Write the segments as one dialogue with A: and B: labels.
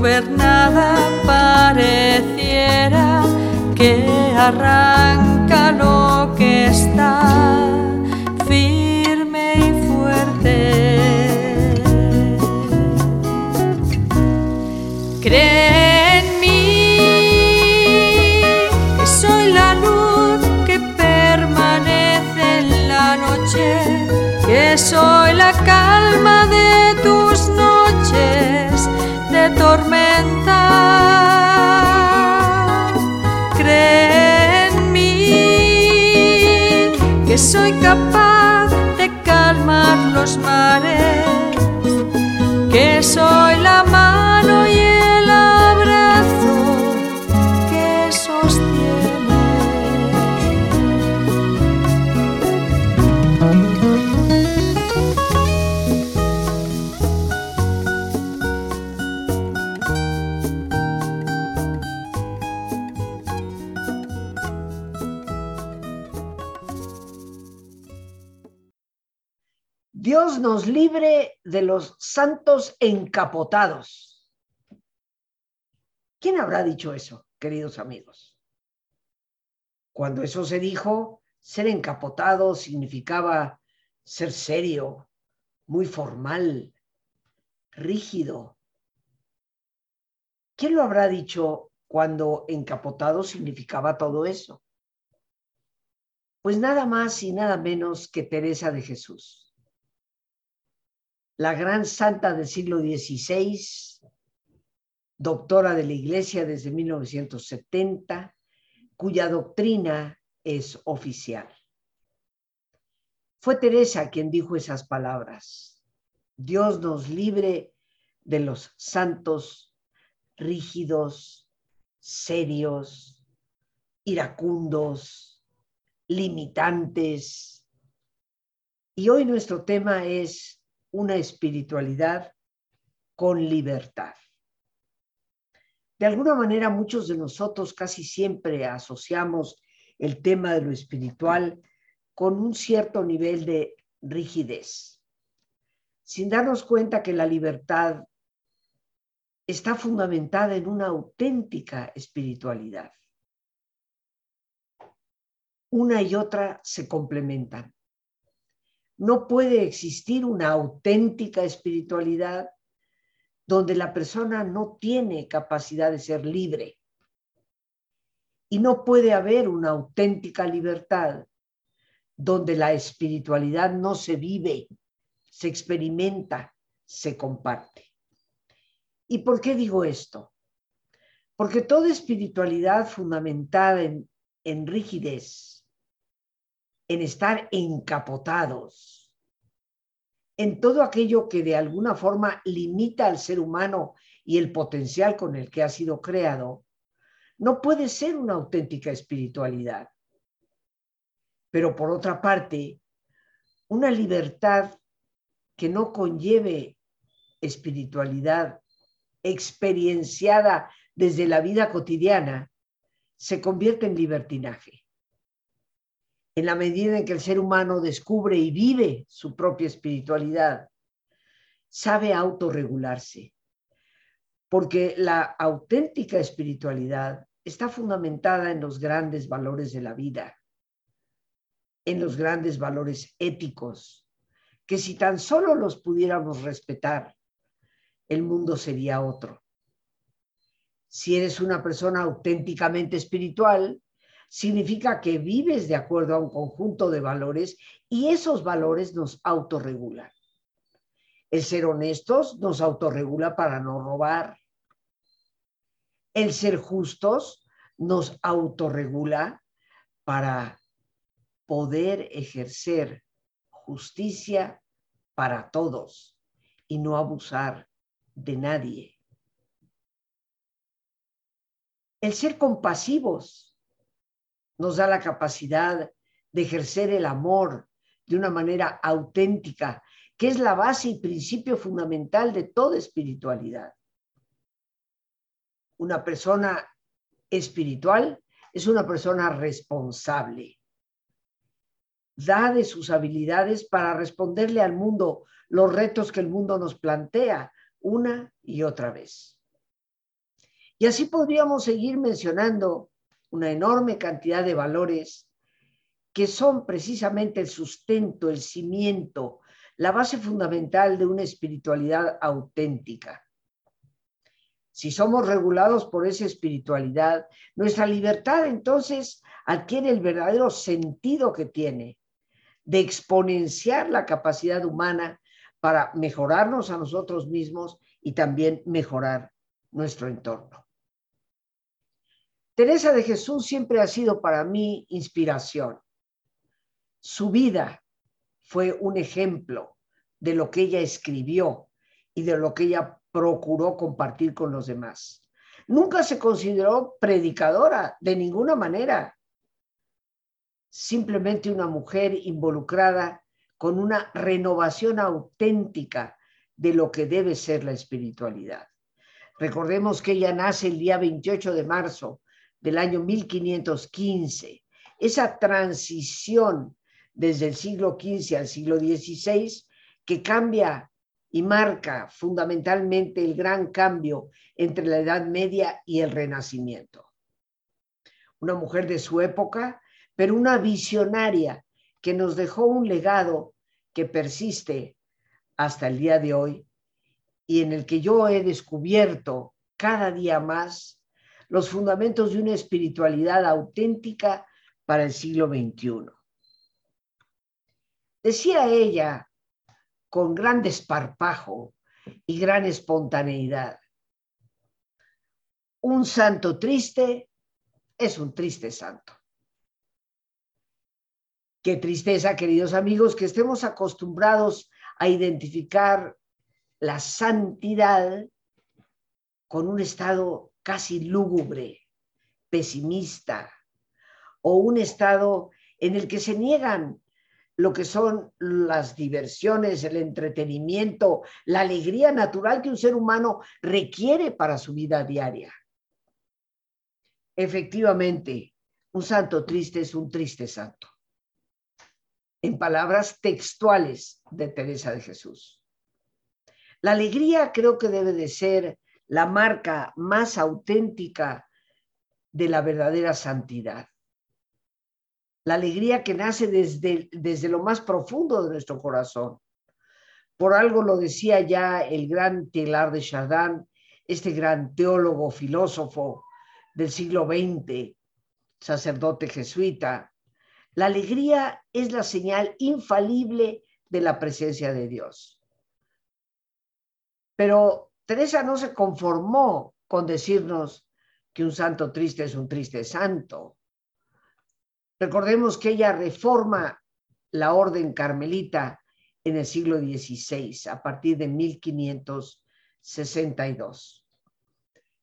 A: sin tu ver nada, pareciera que arranca lo que está firme y fuerte. soy la calma de tormenta. Cree en mí que soy de los
B: santos encapotados. ¿Quién habrá dicho eso, queridos amigos? Cuando eso se dijo, ser encapotado significaba ser serio, muy formal, rígido. ¿Quién lo habrá dicho cuando encapotado significaba todo eso? Pues nada más y nada menos que Teresa de Jesús la gran santa del siglo XVI, doctora de la Iglesia desde 1970, cuya doctrina es oficial. Fue Teresa quien dijo esas palabras. Dios nos libre de los santos rígidos, serios, iracundos, limitantes. Y hoy nuestro tema es una espiritualidad con libertad. De alguna manera, muchos de nosotros casi siempre asociamos el tema de lo espiritual con un cierto nivel de rigidez, sin darnos cuenta que la libertad está fundamentada en una auténtica espiritualidad. Una y otra se complementan. No puede existir una auténtica espiritualidad donde la persona no tiene capacidad de ser libre. Y no puede haber una auténtica libertad donde la espiritualidad no se vive, se experimenta, se comparte. ¿Y por qué digo esto? Porque toda espiritualidad fundamentada en, rigidez, en estar encapotados, en todo aquello que de alguna forma limita al ser humano y el potencial con el que ha sido creado, no puede ser una auténtica espiritualidad. Pero por otra parte, una libertad que no conlleve espiritualidad experienciada desde la vida cotidiana se convierte en libertinaje. En la medida en que el ser humano descubre y vive su propia espiritualidad, sabe autorregularse, porque la auténtica espiritualidad está fundamentada en los grandes valores de la vida, en los grandes valores éticos, que si tan solo los pudiéramos respetar, el mundo sería otro. Si eres una persona auténticamente espiritual, significa que vives de acuerdo a un conjunto de valores y esos valores nos autorregulan. El ser honestos nos autorregula para no robar. El ser justos nos autorregula para poder ejercer justicia para todos y no abusar de nadie. El ser compasivos nos da la capacidad de ejercer el amor de una manera auténtica, que es la base y principio fundamental de toda espiritualidad. Una persona espiritual es una persona responsable. Da de sus habilidades para responderle al mundo los retos que el mundo nos plantea una y otra vez. Y así podríamos seguir mencionando una enorme cantidad de valores que son precisamente el sustento, el cimiento, la base fundamental de una espiritualidad auténtica. Si somos regulados por esa espiritualidad, nuestra libertad entonces adquiere el verdadero sentido que tiene de exponenciar la capacidad humana para mejorarnos a nosotros mismos y también mejorar nuestro entorno. Teresa de Jesús siempre ha sido para mí inspiración. Su vida fue un ejemplo de lo que ella escribió y de lo que ella procuró compartir con los demás. Nunca se consideró predicadora de ninguna manera. Simplemente una mujer involucrada con una renovación auténtica de lo que debe ser la espiritualidad. Recordemos que ella nace el día 28 de marzo del año 1515. Esa transición desde el siglo XV al siglo XVI que cambia y marca fundamentalmente el gran cambio entre la Edad Media y el Renacimiento. Una mujer de su época, pero una visionaria que nos dejó un legado que persiste hasta el día de hoy y en el que yo he descubierto cada día más los fundamentos de una espiritualidad auténtica para el siglo XXI. Decía ella con gran desparpajo y gran espontaneidad. Un santo triste es un triste santo. Qué tristeza, queridos amigos, que estemos acostumbrados a identificar la santidad con un estado casi lúgubre, pesimista, o un estado en el que se niegan lo que son las diversiones, el entretenimiento, la alegría natural que un ser humano requiere para su vida diaria. Efectivamente, un santo triste es un triste santo. En palabras textuales de Teresa de Jesús. La alegría creo que debe de ser la marca más auténtica de la verdadera santidad la alegría que nace desde, desde lo más profundo de nuestro corazón. Por algo lo decía ya el gran Telar de Chardin, este gran teólogo, filósofo del siglo XX, sacerdote jesuita. La alegría es la señal infalible de la presencia de Dios. Pero Teresa no se conformó con decirnos que un santo triste es un triste santo. Recordemos que ella reforma la orden carmelita en el siglo XVI, a partir de 1562.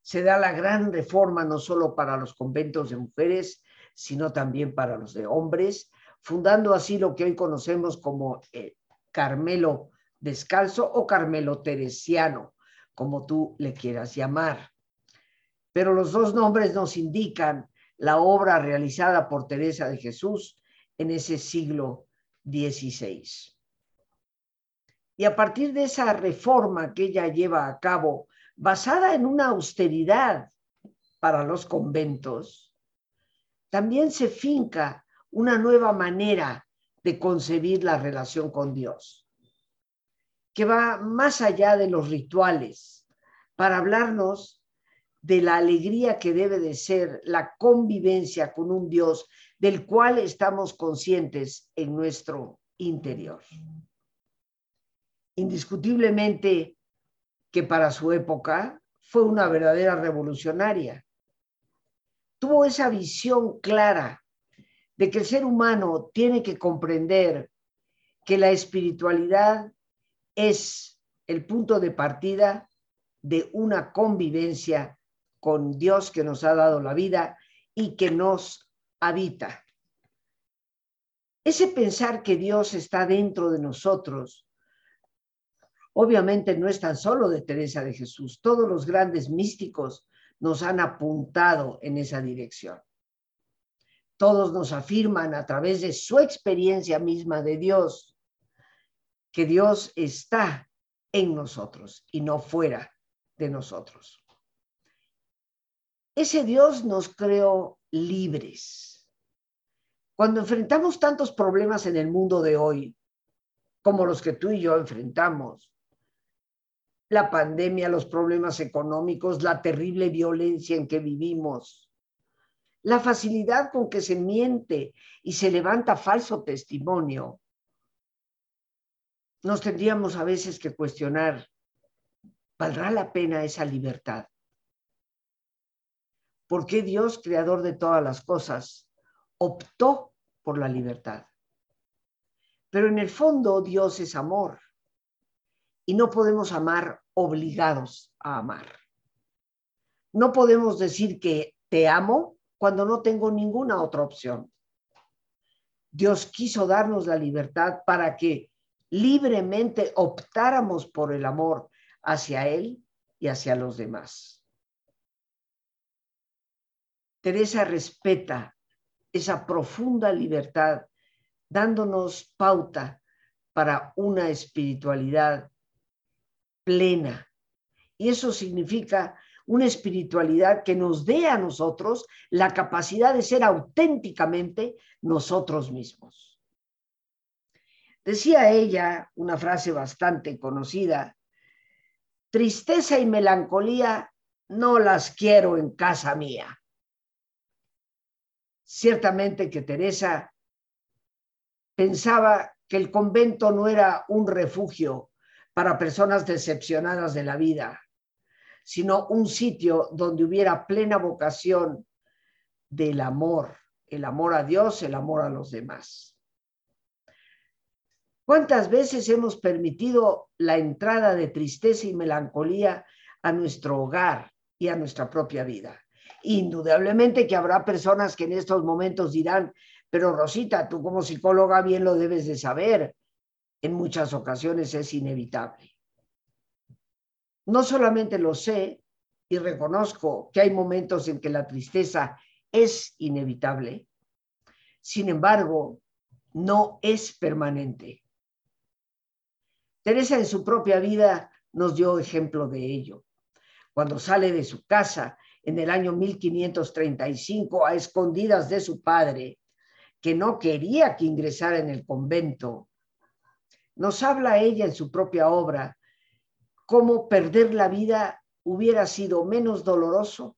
B: Se da la gran reforma no solo para los conventos de mujeres, sino también para los de hombres, fundando así lo que hoy conocemos como el Carmelo descalzo o Carmelo teresiano, como tú le quieras llamar. Pero los dos nombres nos indican la obra realizada por Teresa de Jesús en ese siglo XVI. Y a partir de esa reforma que ella lleva a cabo, basada en una austeridad para los conventos, también se finca una nueva manera de concebir la relación con Dios, que va más allá de los rituales, para hablarnos de la alegría que debe de ser la convivencia con un Dios del cual estamos conscientes en nuestro interior. Indiscutiblemente que para su época fue una verdadera revolucionaria. Tuvo esa visión clara de que el ser humano tiene que comprender que la espiritualidad es el punto de partida de una convivencia con Dios que nos ha dado la vida y que nos habita. Ese pensar que Dios está dentro de nosotros, obviamente no es tan solo de Teresa de Jesús, todos los grandes místicos nos han apuntado en esa dirección. Todos nos afirman a través de su experiencia misma de Dios que Dios está en nosotros y no fuera de nosotros. Ese Dios nos creó libres. Cuando enfrentamos tantos problemas en el mundo de hoy, como los que tú y yo enfrentamos, la pandemia, los problemas económicos, la terrible violencia en que vivimos, la facilidad con que se miente y se levanta falso testimonio, nos tendríamos a veces que cuestionar, ¿valdrá la pena esa libertad? ¿Por qué Dios, creador de todas las cosas, optó por la libertad? Pero en el fondo Dios es amor y no podemos amar obligados a amar. No podemos decir que te amo cuando no tengo ninguna otra opción. Dios quiso darnos la libertad para que libremente optáramos por el amor hacia Él y hacia los demás. Teresa respeta esa profunda libertad, dándonos pauta para una espiritualidad plena. Y eso significa una espiritualidad que nos dé a nosotros la capacidad de ser auténticamente nosotros mismos. Decía ella una frase bastante conocida, tristeza y melancolía no las quiero en casa mía. Ciertamente que Teresa pensaba que el convento no era un refugio para personas decepcionadas de la vida, sino un sitio donde hubiera plena vocación del amor, el amor a Dios, el amor a los demás. ¿Cuántas veces hemos permitido la entrada de tristeza y melancolía a nuestro hogar y a nuestra propia vida? Indudablemente que habrá personas que en estos momentos dirán, pero Rosita, tú como psicóloga bien lo debes de saber. En muchas ocasiones es inevitable. No solamente lo sé y reconozco que hay momentos en que la tristeza es inevitable, sin embargo, no es permanente. Teresa en su propia vida nos dio ejemplo de ello. Cuando sale de su casa en el año 1535 a escondidas de su padre, que no quería que ingresara en el convento. Nos habla ella en su propia obra cómo perder la vida hubiera sido menos doloroso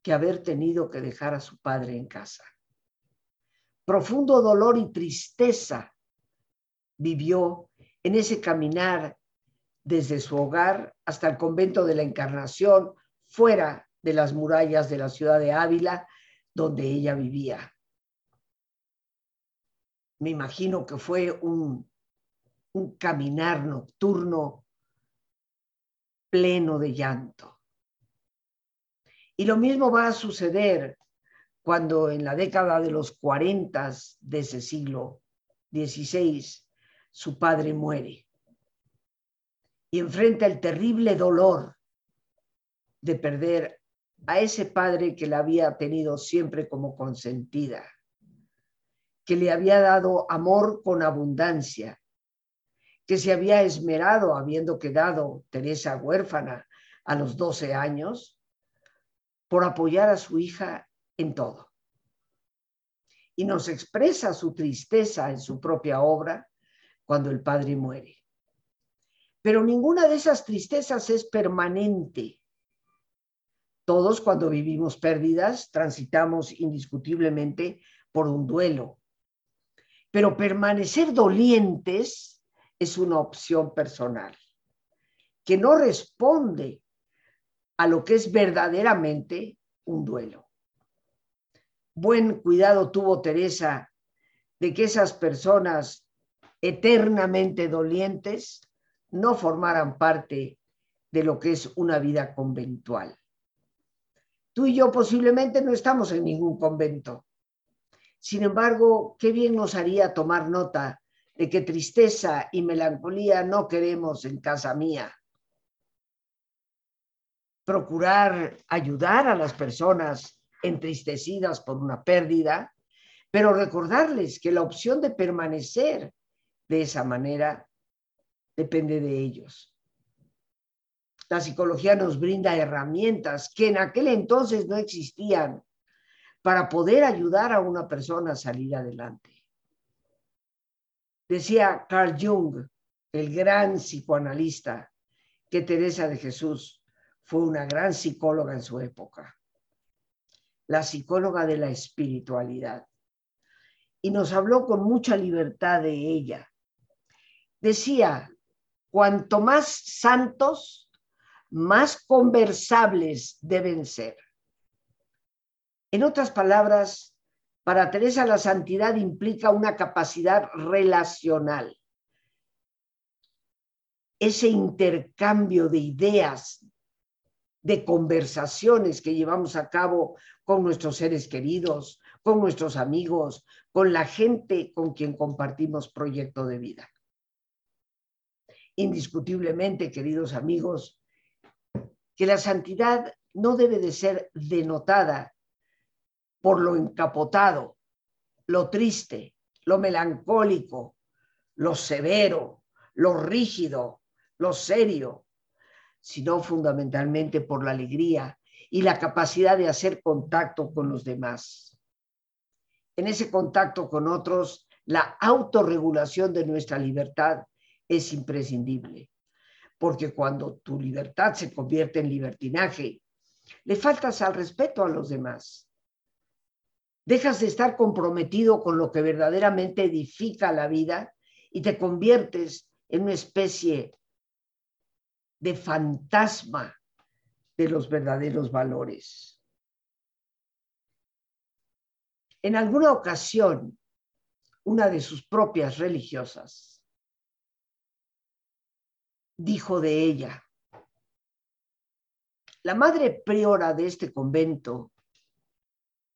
B: que haber tenido que dejar a su padre en casa. Profundo dolor y tristeza vivió en ese caminar desde su hogar hasta el convento de la Encarnación, fuera de las murallas de la ciudad de Ávila, donde ella vivía. Me imagino que fue un, caminar nocturno pleno de llanto. Y lo mismo va a suceder cuando en la década de los 40 de ese siglo XVI su padre muere y enfrenta el terrible dolor de perder a ese padre que la había tenido siempre como consentida, que le había dado amor con abundancia, que se había esmerado habiendo quedado Teresa huérfana a los 12 años por apoyar a su hija en todo. Y nos expresa su tristeza en su propia obra cuando el padre muere. Pero ninguna de esas tristezas es permanente. Todos cuando vivimos pérdidas transitamos indiscutiblemente por un duelo. Pero permanecer dolientes es una opción personal que no responde a lo que es verdaderamente un duelo. Buen cuidado tuvo Teresa de que esas personas eternamente dolientes no formaran parte de lo que es una vida conventual. Tú y yo posiblemente no estamos en ningún convento. Sin embargo, qué bien nos haría tomar nota de que tristeza y melancolía no queremos en casa mía. Procurar ayudar a las personas entristecidas por una pérdida, pero recordarles que la opción de permanecer de esa manera depende de ellos. La psicología nos brinda herramientas que en aquel entonces no existían para poder ayudar a una persona a salir adelante. Decía Carl Jung, el gran psicoanalista, que Teresa de Jesús fue una gran psicóloga en su época, la psicóloga de la espiritualidad. Y nos habló con mucha libertad de ella. Decía, cuanto más santos, más conversables deben ser. En otras palabras, para Teresa la santidad implica una capacidad relacional. Ese intercambio de ideas, de conversaciones que llevamos a cabo con nuestros seres queridos, con nuestros amigos, con la gente con quien compartimos proyecto de vida indiscutiblemente, queridos amigos, que la santidad no debe de ser denotada por lo encapotado, lo triste, lo melancólico, lo severo, lo rígido, lo serio, sino fundamentalmente por la alegría y la capacidad de hacer contacto con los demás. En ese contacto con otros, la autorregulación de nuestra libertad es imprescindible, porque cuando tu libertad se convierte en libertinaje, le faltas al respeto a los demás. Dejas de estar comprometido con lo que verdaderamente edifica la vida y te conviertes en una especie de fantasma de los verdaderos valores. En alguna ocasión, una de sus propias religiosas dijo de ella, la madre priora de este convento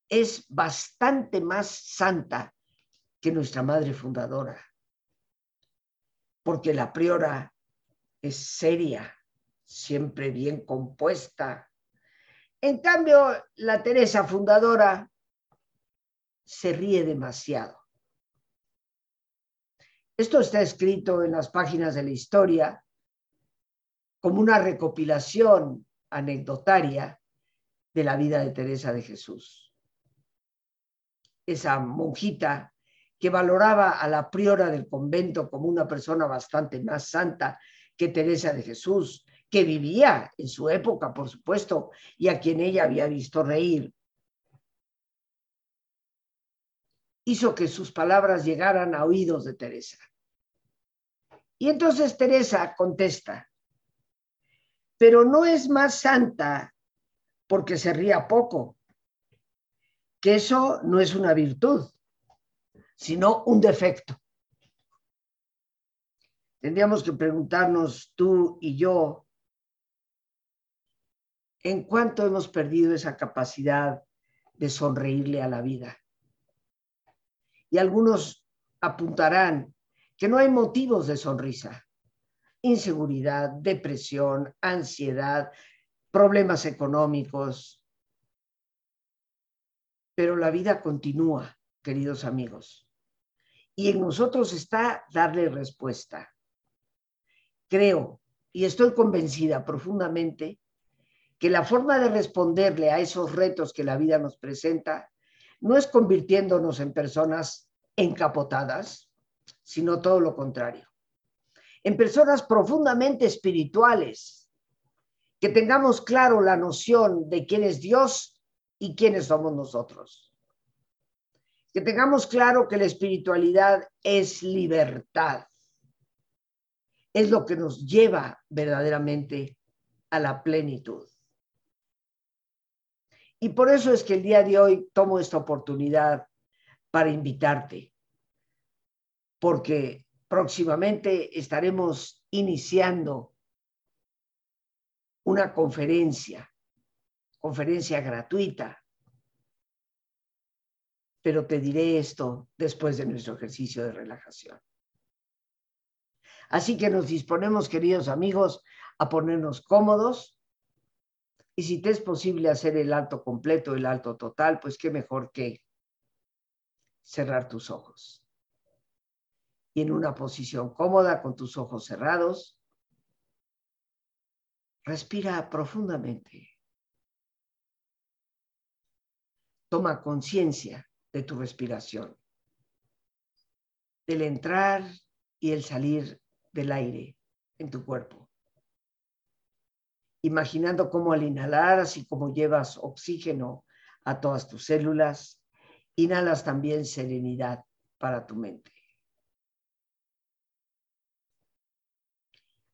B: es bastante más santa que nuestra madre fundadora, porque la priora es seria, siempre bien compuesta. En cambio, la Teresa fundadora se ríe demasiado. Esto está escrito en las páginas de la historia como una recopilación anecdotaria de la vida de Teresa de Jesús. Esa monjita que valoraba a la priora del convento como una persona bastante más santa que Teresa de Jesús, que vivía en su época, por supuesto, y a quien ella había visto reír. Hizo que sus palabras llegaran a oídos de Teresa. Y entonces Teresa contesta, pero no es más santa porque se ría poco, que eso no es una virtud, sino un defecto. Tendríamos que preguntarnos tú y yo en cuánto hemos perdido esa capacidad de sonreírle a la vida. Y algunos apuntarán que no hay motivos de sonrisa inseguridad, depresión, ansiedad, problemas económicos, Pero la vida continúa, queridos amigos. Y en nosotros está darle respuesta. Creo y estoy convencida profundamente que la forma de responderle a esos retos que la vida nos presenta no es convirtiéndonos en personas encapotadas, sino todo lo contrario. En personas profundamente espirituales, que tengamos claro la noción de quién es Dios y quiénes somos nosotros. Que tengamos claro que la espiritualidad es libertad. Es lo que nos lleva verdaderamente a la plenitud. Y por eso es que el día de hoy tomo esta oportunidad para invitarte, porque próximamente estaremos iniciando una conferencia, conferencia gratuita, pero te diré esto después de nuestro ejercicio de relajación. Así que nos disponemos, queridos amigos, a ponernos cómodos y si te es posible hacer el alto completo, el alto total, pues qué mejor que cerrar tus ojos. Y en una posición cómoda, con tus ojos cerrados, respira profundamente. Toma conciencia de tu respiración, del entrar y el salir del aire en tu cuerpo imaginando cómo al inhalar, así como llevas oxígeno a todas tus células, inhalas también serenidad para tu mente.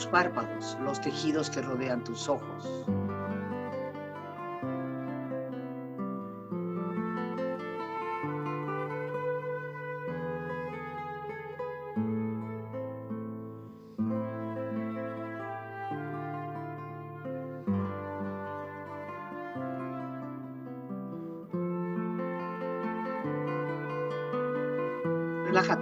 B: Tus párpados, los tejidos que rodean tus ojos.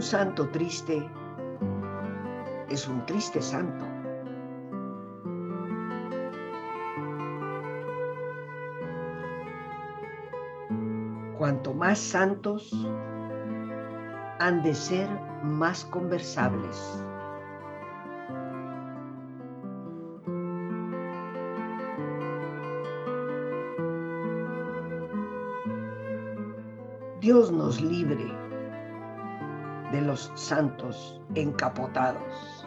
B: Un santo triste es un triste santo. Cuanto más santos, han de ser más conversables. Dios nos libre de los santos encapotados.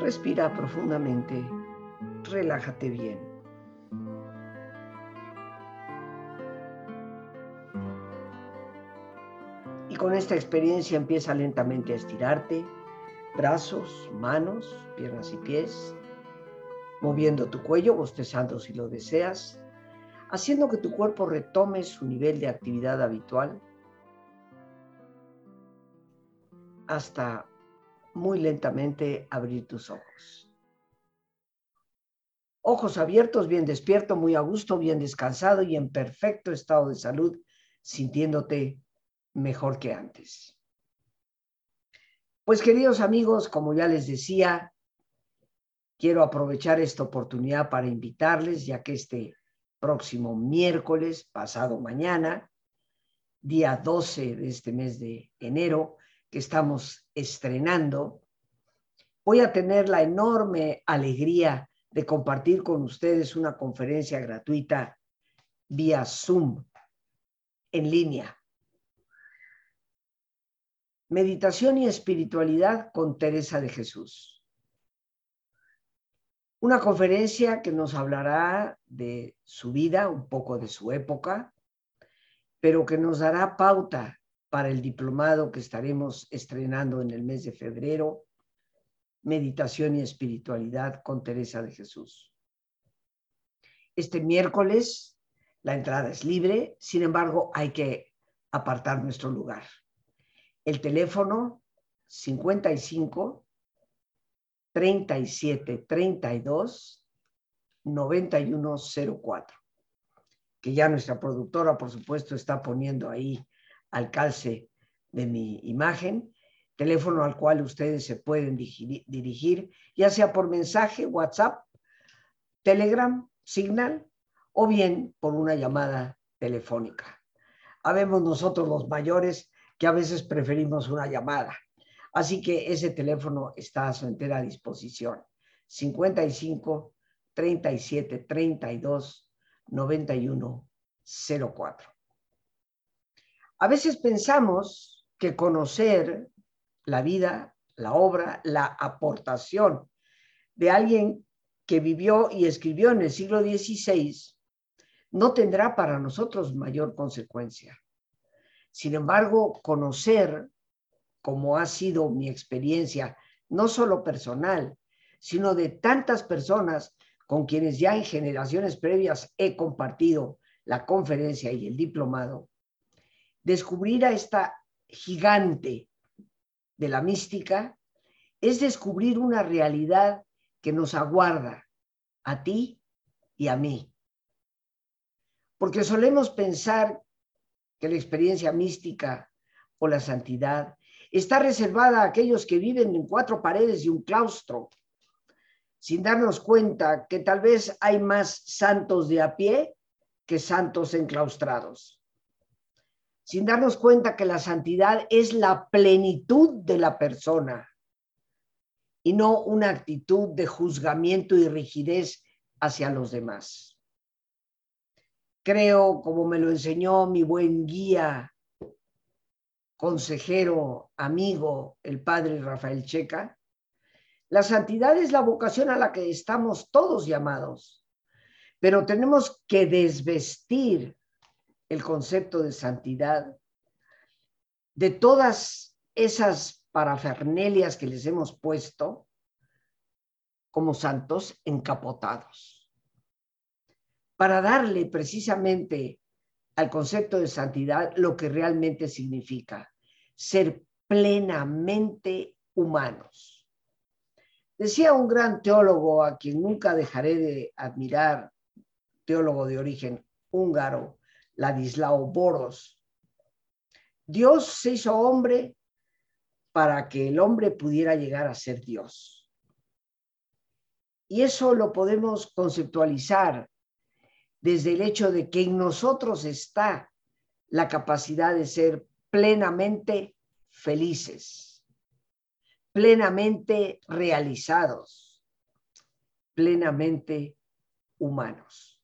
B: Respira profundamente, relájate bien. Y con esta experiencia empieza lentamente a estirarte, brazos, manos, piernas y pies, moviendo tu cuello, bostezando si lo deseas, haciendo que tu cuerpo retome su nivel de actividad habitual hasta muy lentamente abrir tus ojos. Ojos abiertos, bien despierto, muy a gusto, bien descansado y en perfecto estado de salud, sintiéndote mejor que antes. Pues queridos amigos, como ya les decía, quiero aprovechar esta oportunidad para invitarles, ya que este próximo miércoles, pasado mañana, día 12 de este mes de enero, que estamos estrenando, voy a tener la enorme alegría de compartir con ustedes una conferencia gratuita vía Zoom, en línea. Meditación y espiritualidad con Teresa de Jesús. Una conferencia que nos hablará de su vida, un poco de su época, pero que nos dará pauta para el diplomado que estaremos estrenando en el mes de febrero, Meditación y Espiritualidad con Teresa de Jesús. Este miércoles la entrada es libre, sin embargo hay que apartar nuestro lugar. El teléfono 55 37 32 91 04. que ya nuestra productora, por supuesto, está poniendo ahí al calce de mi imagen, teléfono al cual ustedes se pueden dirigir, ya sea por mensaje, WhatsApp, Telegram, Signal o bien por una llamada telefónica. Habemos nosotros los mayores que a veces preferimos una llamada. Así que ese teléfono está a su entera disposición. 55 37 32 91 04. A veces pensamos que conocer la vida, la obra, la aportación de alguien que vivió y escribió en el siglo XVI no tendrá para nosotros mayor consecuencia. Sin embargo, conocer, como ha sido mi experiencia, no solo personal, sino de tantas personas con quienes ya en generaciones previas he compartido la conferencia y el diplomado, descubrir a esta gigante de la mística es descubrir una realidad que nos aguarda a ti y a mí. Porque solemos pensar que la experiencia mística o la santidad está reservada a aquellos que viven en cuatro paredes y un claustro, sin darnos cuenta que tal vez hay más santos de a pie que santos enclaustrados sin darnos cuenta que la santidad es la plenitud de la persona y no una actitud de juzgamiento y rigidez hacia los demás. Creo, como me lo enseñó mi buen guía, consejero, amigo, el padre Rafael Checa, la santidad es la vocación a la que estamos todos llamados, pero tenemos que desvestir el concepto de santidad, de todas esas parafernelias que les hemos puesto como santos encapotados, para darle precisamente al concepto de santidad lo que realmente significa, ser plenamente humanos. Decía un gran teólogo a quien nunca dejaré de admirar, teólogo de origen húngaro, Ladislao Boros. Dios se hizo hombre para que el hombre pudiera llegar a ser Dios. Y eso lo podemos conceptualizar desde el hecho de que en nosotros está la capacidad de ser plenamente felices, plenamente realizados, plenamente humanos.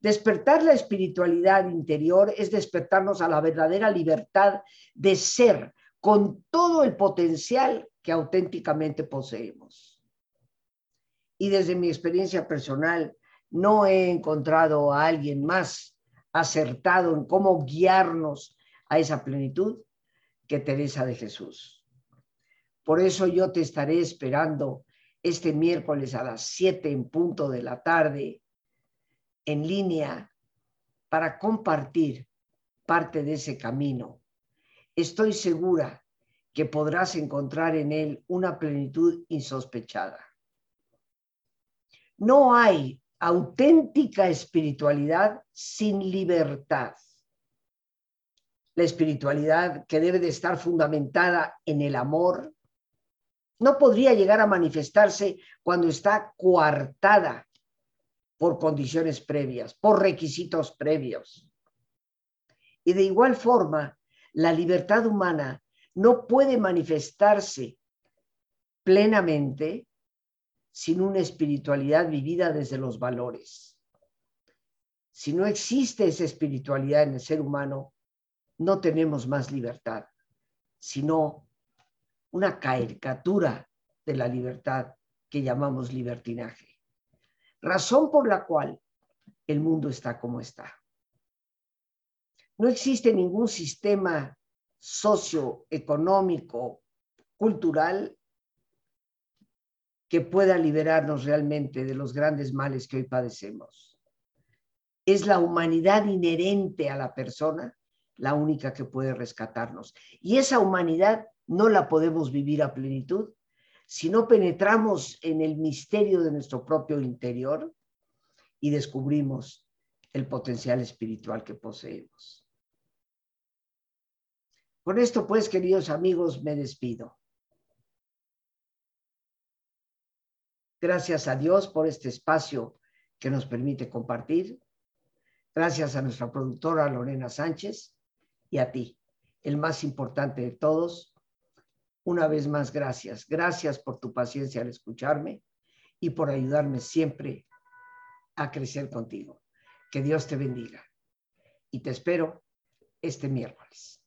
B: Despertar la espiritualidad interior es despertarnos a la verdadera libertad de ser con todo el potencial que auténticamente poseemos. Y desde mi experiencia personal, no he encontrado a alguien más acertado en cómo guiarnos a esa plenitud que Teresa de Jesús. Por eso yo te estaré esperando este miércoles a las 7 en punto de la tarde en línea para compartir parte de ese camino. Estoy segura que podrás encontrar en él una plenitud insospechada. No hay auténtica espiritualidad sin libertad. La espiritualidad que debe de estar fundamentada en el amor no podría llegar a manifestarse cuando está coartada por condiciones previas, por requisitos previos. Y de igual forma, la libertad humana no puede manifestarse plenamente sin una espiritualidad vivida desde los valores. Si no existe esa espiritualidad en el ser humano, no tenemos más libertad, sino una caricatura de la libertad que llamamos libertinaje razón por la cual el mundo está como está. No existe ningún sistema socioeconómico, cultural, que pueda liberarnos realmente de los grandes males que hoy padecemos. Es la humanidad inherente a la persona la única que puede rescatarnos. Y esa humanidad no la podemos vivir a plenitud si no penetramos en el misterio de nuestro propio interior y descubrimos el potencial espiritual que poseemos. Con esto, pues, queridos amigos, me despido. Gracias a Dios por este espacio que nos permite compartir. Gracias a nuestra productora Lorena Sánchez y a ti, el más importante de todos. Una vez más, gracias. Gracias por tu paciencia al escucharme y por ayudarme siempre a crecer contigo. Que Dios te bendiga. Y te espero este miércoles.